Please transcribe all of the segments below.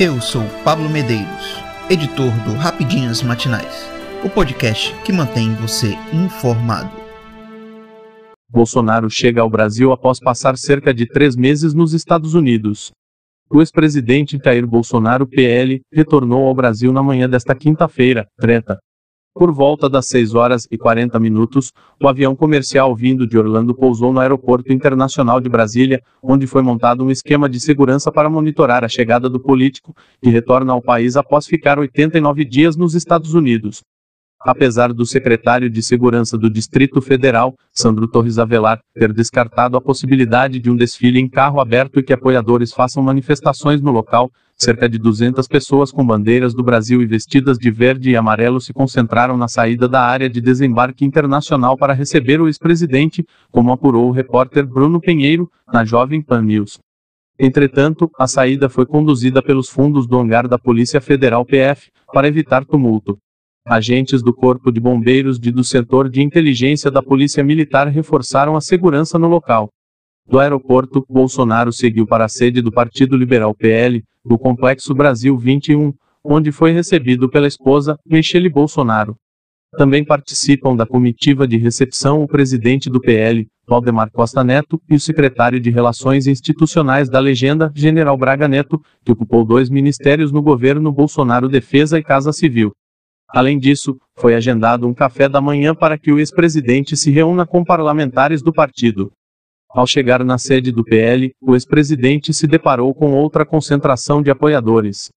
Eu sou Pablo Medeiros, editor do Rapidinhas Matinais, o podcast que mantém você informado. Bolsonaro chega ao Brasil após passar cerca de três meses nos Estados Unidos. O ex-presidente Jair Bolsonaro, PL, retornou ao Brasil na manhã desta quinta-feira, treta, por volta das 6 horas e 40 minutos, o avião comercial vindo de Orlando pousou no Aeroporto Internacional de Brasília, onde foi montado um esquema de segurança para monitorar a chegada do político, que retorna ao país após ficar 89 dias nos Estados Unidos. Apesar do secretário de Segurança do Distrito Federal, Sandro Torres Avelar, ter descartado a possibilidade de um desfile em carro aberto e que apoiadores façam manifestações no local, Cerca de 200 pessoas com bandeiras do Brasil e vestidas de verde e amarelo se concentraram na saída da área de desembarque internacional para receber o ex-presidente, como apurou o repórter Bruno Pinheiro, na Jovem Pan News. Entretanto, a saída foi conduzida pelos fundos do hangar da Polícia Federal PF, para evitar tumulto. Agentes do Corpo de Bombeiros e do setor de inteligência da Polícia Militar reforçaram a segurança no local. Do aeroporto, Bolsonaro seguiu para a sede do Partido Liberal PL, do Complexo Brasil 21, onde foi recebido pela esposa, Michele Bolsonaro. Também participam da comitiva de recepção o presidente do PL, Valdemar Costa Neto, e o secretário de Relações Institucionais da legenda, General Braga Neto, que ocupou dois ministérios no governo Bolsonaro Defesa e Casa Civil. Além disso, foi agendado um café da manhã para que o ex-presidente se reúna com parlamentares do partido. Ao chegar na sede do PL, o ex-presidente se deparou com outra concentração de apoiadores.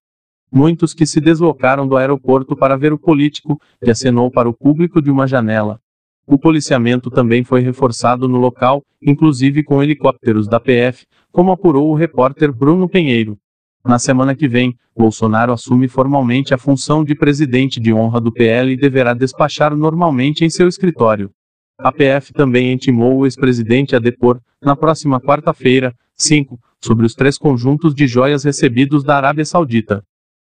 Muitos que se deslocaram do aeroporto para ver o político, que acenou para o público de uma janela. O policiamento também foi reforçado no local, inclusive com helicópteros da PF, como apurou o repórter Bruno Pinheiro. Na semana que vem, Bolsonaro assume formalmente a função de presidente de honra do PL e deverá despachar normalmente em seu escritório. A PF também intimou o ex-presidente a depor, na próxima quarta-feira, 5, sobre os três conjuntos de joias recebidos da Arábia Saudita.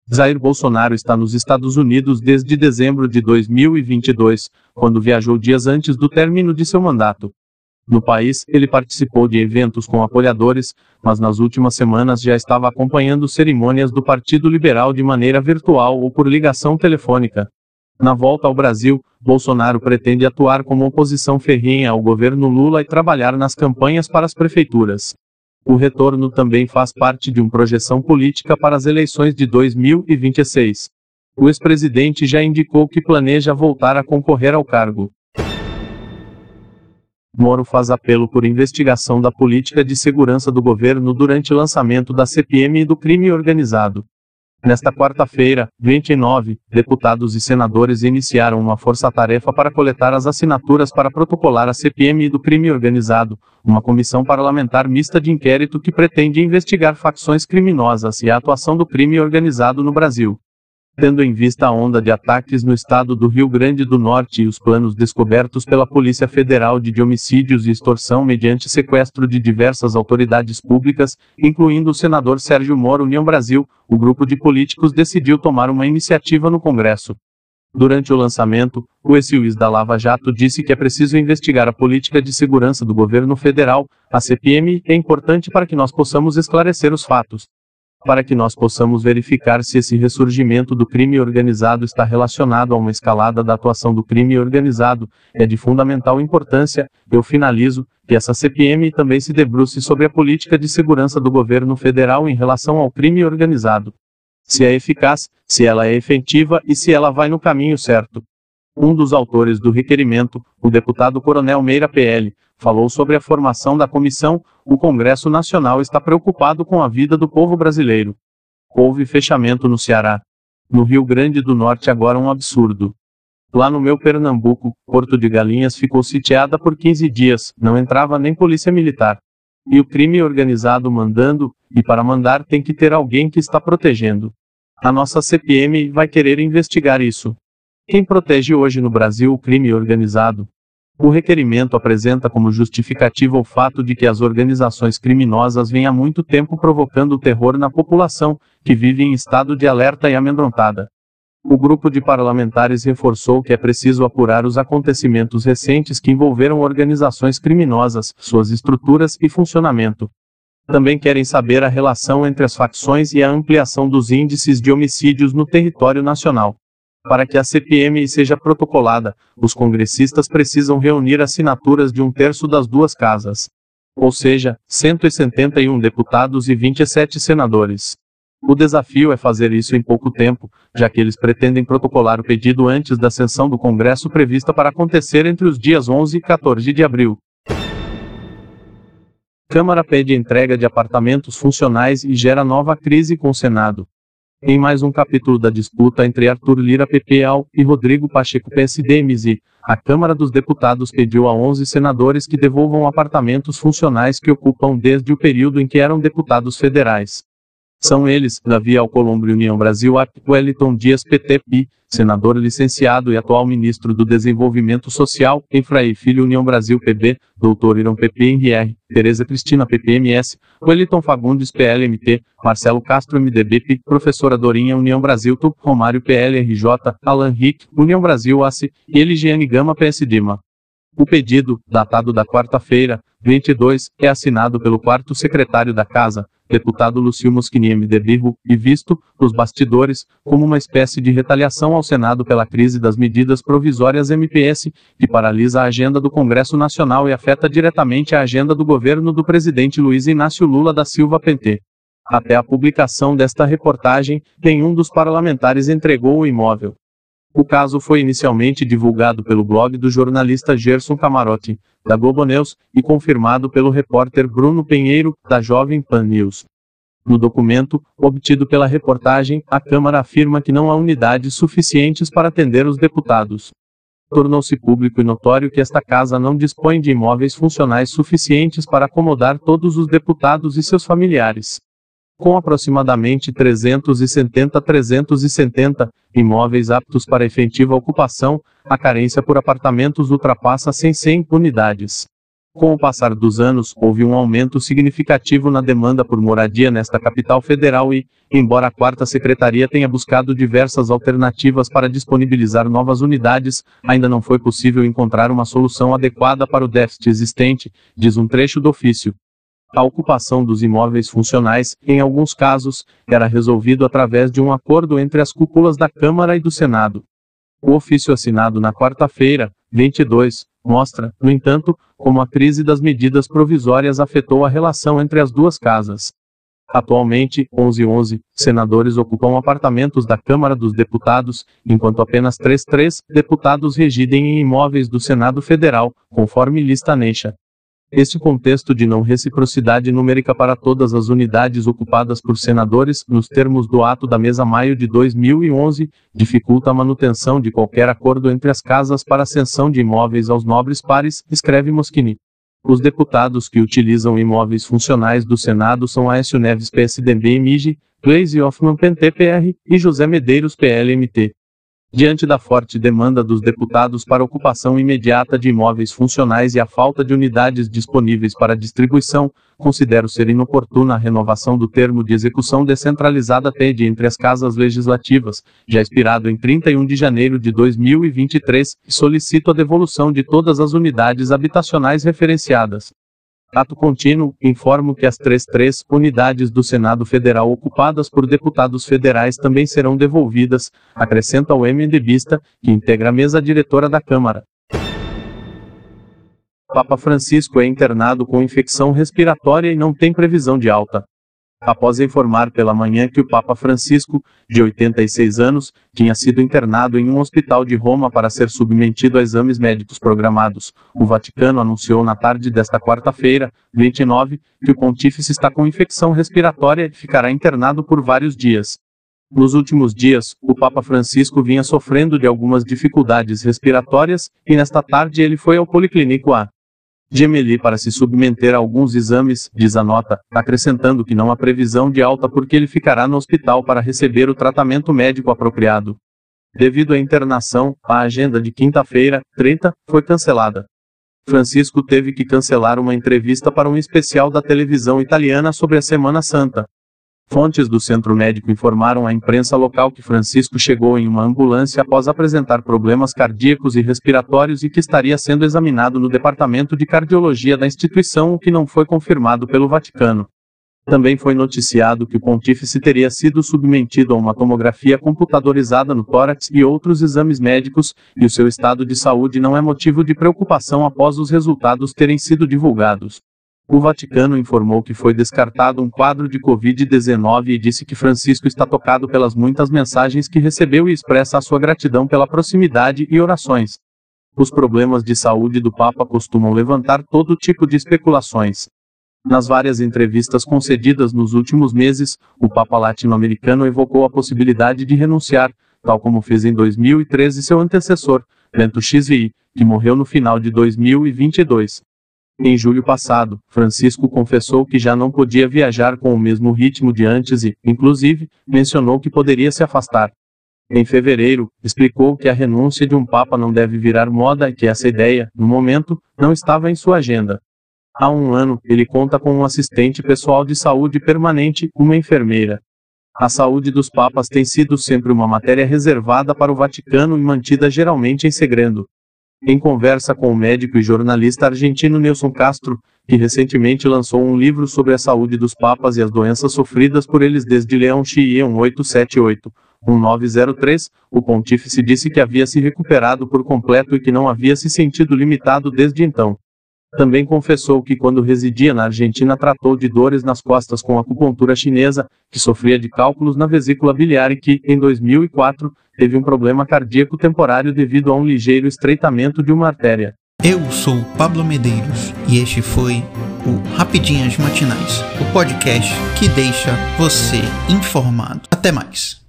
Jair Bolsonaro está nos Estados Unidos desde dezembro de 2022, quando viajou dias antes do término de seu mandato. No país, ele participou de eventos com apoiadores, mas nas últimas semanas já estava acompanhando cerimônias do Partido Liberal de maneira virtual ou por ligação telefônica. Na volta ao Brasil, Bolsonaro pretende atuar como oposição ferrenha ao governo Lula e trabalhar nas campanhas para as prefeituras. O retorno também faz parte de uma projeção política para as eleições de 2026. O ex-presidente já indicou que planeja voltar a concorrer ao cargo. Moro faz apelo por investigação da política de segurança do governo durante lançamento da CPM e do crime organizado. Nesta quarta-feira, 29, deputados e senadores iniciaram uma força-tarefa para coletar as assinaturas para protocolar a CPMI do crime organizado, uma comissão parlamentar mista de inquérito que pretende investigar facções criminosas e a atuação do crime organizado no Brasil. Tendo em vista a onda de ataques no estado do Rio Grande do Norte e os planos descobertos pela Polícia Federal de homicídios e extorsão mediante sequestro de diversas autoridades públicas, incluindo o senador Sérgio Moro União Brasil, o grupo de políticos decidiu tomar uma iniciativa no Congresso. Durante o lançamento, o ex-juiz da Lava Jato disse que é preciso investigar a política de segurança do governo federal, a CPM, é importante para que nós possamos esclarecer os fatos para que nós possamos verificar se esse ressurgimento do crime organizado está relacionado a uma escalada da atuação do crime organizado, é de fundamental importância, eu finalizo, que essa CPM também se debruce sobre a política de segurança do governo federal em relação ao crime organizado. Se é eficaz, se ela é efetiva e se ela vai no caminho certo. Um dos autores do requerimento, o deputado Coronel Meira PL, falou sobre a formação da comissão. O Congresso Nacional está preocupado com a vida do povo brasileiro. Houve fechamento no Ceará. No Rio Grande do Norte agora um absurdo. Lá no meu Pernambuco, Porto de Galinhas ficou sitiada por 15 dias, não entrava nem polícia militar. E o crime organizado mandando, e para mandar tem que ter alguém que está protegendo. A nossa CPM vai querer investigar isso. Quem protege hoje no Brasil o crime organizado? O requerimento apresenta como justificativa o fato de que as organizações criminosas vêm há muito tempo provocando terror na população, que vive em estado de alerta e amedrontada. O grupo de parlamentares reforçou que é preciso apurar os acontecimentos recentes que envolveram organizações criminosas, suas estruturas e funcionamento. Também querem saber a relação entre as facções e a ampliação dos índices de homicídios no território nacional. Para que a CPMI seja protocolada, os congressistas precisam reunir assinaturas de um terço das duas casas. Ou seja, 171 deputados e 27 senadores. O desafio é fazer isso em pouco tempo, já que eles pretendem protocolar o pedido antes da sessão do Congresso prevista para acontecer entre os dias 11 e 14 de abril. Câmara pede entrega de apartamentos funcionais e gera nova crise com o Senado. Em mais um capítulo da disputa entre Arthur Lira PPAL e Rodrigo Pacheco PSDMZ, a Câmara dos Deputados pediu a 11 senadores que devolvam apartamentos funcionais que ocupam desde o período em que eram deputados federais. São eles, Davi Alcolumbre União Brasil AP, Wellington Dias PTP, senador licenciado e atual ministro do Desenvolvimento Social, Efraí Filho União Brasil PB, doutor Irão PP NR, Tereza Cristina PPMS, Wellington Fagundes PLMT, Marcelo Castro MDB professora Dorinha União Brasil TUP, Romário PLRJ, Alan Rick, União Brasil ACE e Eligiane Gama PSDMA. O pedido, datado da quarta-feira, 22, é assinado pelo quarto secretário da Casa, deputado Lucio Moschini MDB, e visto, nos bastidores, como uma espécie de retaliação ao Senado pela crise das medidas provisórias MPS, que paralisa a agenda do Congresso Nacional e afeta diretamente a agenda do governo do presidente Luiz Inácio Lula da Silva PT. Até a publicação desta reportagem, nenhum dos parlamentares entregou o imóvel. O caso foi inicialmente divulgado pelo blog do jornalista Gerson Camarote, da Globo News, e confirmado pelo repórter Bruno Penheiro, da Jovem Pan News. No documento, obtido pela reportagem, a Câmara afirma que não há unidades suficientes para atender os deputados. Tornou-se público e notório que esta casa não dispõe de imóveis funcionais suficientes para acomodar todos os deputados e seus familiares com aproximadamente 370-370 imóveis aptos para efetiva ocupação, a carência por apartamentos ultrapassa 100 unidades. Com o passar dos anos, houve um aumento significativo na demanda por moradia nesta capital federal e, embora a quarta secretaria tenha buscado diversas alternativas para disponibilizar novas unidades, ainda não foi possível encontrar uma solução adequada para o déficit existente, diz um trecho do ofício. A ocupação dos imóveis funcionais, em alguns casos, era resolvido através de um acordo entre as cúpulas da Câmara e do Senado. O ofício assinado na quarta-feira, 22, mostra, no entanto, como a crise das medidas provisórias afetou a relação entre as duas casas. Atualmente, 11 senadores ocupam apartamentos da Câmara dos Deputados, enquanto apenas 3 deputados residem em imóveis do Senado Federal, conforme lista Neixa. Este contexto de não reciprocidade numérica para todas as unidades ocupadas por senadores, nos termos do ato da mesa maio de 2011, dificulta a manutenção de qualquer acordo entre as casas para a cessão de imóveis aos nobres pares, escreve Moschini. Os deputados que utilizam imóveis funcionais do Senado são Aécio Neves PSDB MIG, Gleisi Hoffmann PNTPR e José Medeiros PLMT. Diante da forte demanda dos deputados para ocupação imediata de imóveis funcionais e a falta de unidades disponíveis para distribuição, considero ser inoportuna a renovação do termo de execução descentralizada TED entre as casas legislativas, já expirado em 31 de janeiro de 2023, e solicito a devolução de todas as unidades habitacionais referenciadas. Ato contínuo, informo que as três três unidades do Senado Federal ocupadas por deputados federais também serão devolvidas, acrescenta o MDBista, que integra a mesa diretora da Câmara. Papa Francisco é internado com infecção respiratória e não tem previsão de alta após informar pela manhã que o Papa Francisco, de 86 anos, tinha sido internado em um hospital de Roma para ser submetido a exames médicos programados. O Vaticano anunciou na tarde desta quarta-feira, 29, que o pontífice está com infecção respiratória e ficará internado por vários dias. Nos últimos dias, o Papa Francisco vinha sofrendo de algumas dificuldades respiratórias, e nesta tarde ele foi ao Policlínico A. Gemelli para se submeter a alguns exames, diz a nota, acrescentando que não há previsão de alta porque ele ficará no hospital para receber o tratamento médico apropriado. Devido à internação, a agenda de quinta-feira, 30, foi cancelada. Francisco teve que cancelar uma entrevista para um especial da televisão italiana sobre a Semana Santa. Fontes do centro médico informaram à imprensa local que Francisco chegou em uma ambulância após apresentar problemas cardíacos e respiratórios e que estaria sendo examinado no departamento de cardiologia da instituição, o que não foi confirmado pelo Vaticano. Também foi noticiado que o pontífice teria sido submetido a uma tomografia computadorizada no tórax e outros exames médicos, e o seu estado de saúde não é motivo de preocupação após os resultados terem sido divulgados. O Vaticano informou que foi descartado um quadro de Covid-19 e disse que Francisco está tocado pelas muitas mensagens que recebeu e expressa a sua gratidão pela proximidade e orações. Os problemas de saúde do Papa costumam levantar todo tipo de especulações. Nas várias entrevistas concedidas nos últimos meses, o Papa latino-americano evocou a possibilidade de renunciar, tal como fez em 2013 seu antecessor, Bento XVI, que morreu no final de 2022. Em julho passado, Francisco confessou que já não podia viajar com o mesmo ritmo de antes e, inclusive, mencionou que poderia se afastar. Em fevereiro, explicou que a renúncia de um Papa não deve virar moda e que essa ideia, no momento, não estava em sua agenda. Há um ano, ele conta com um assistente pessoal de saúde permanente, uma enfermeira. A saúde dos papas tem sido sempre uma matéria reservada para o Vaticano e mantida geralmente em segredo. Em conversa com o médico e jornalista argentino Nelson Castro, que recentemente lançou um livro sobre a saúde dos papas e as doenças sofridas por eles desde Leão Xie 1878, 1903, o pontífice disse que havia se recuperado por completo e que não havia se sentido limitado desde então. Também confessou que quando residia na Argentina tratou de dores nas costas com acupuntura chinesa, que sofria de cálculos na vesícula biliar e que, em 2004, teve um problema cardíaco temporário devido a um ligeiro estreitamento de uma artéria. Eu sou Pablo Medeiros e este foi o Rapidinhas Matinais, o podcast que deixa você informado. Até mais.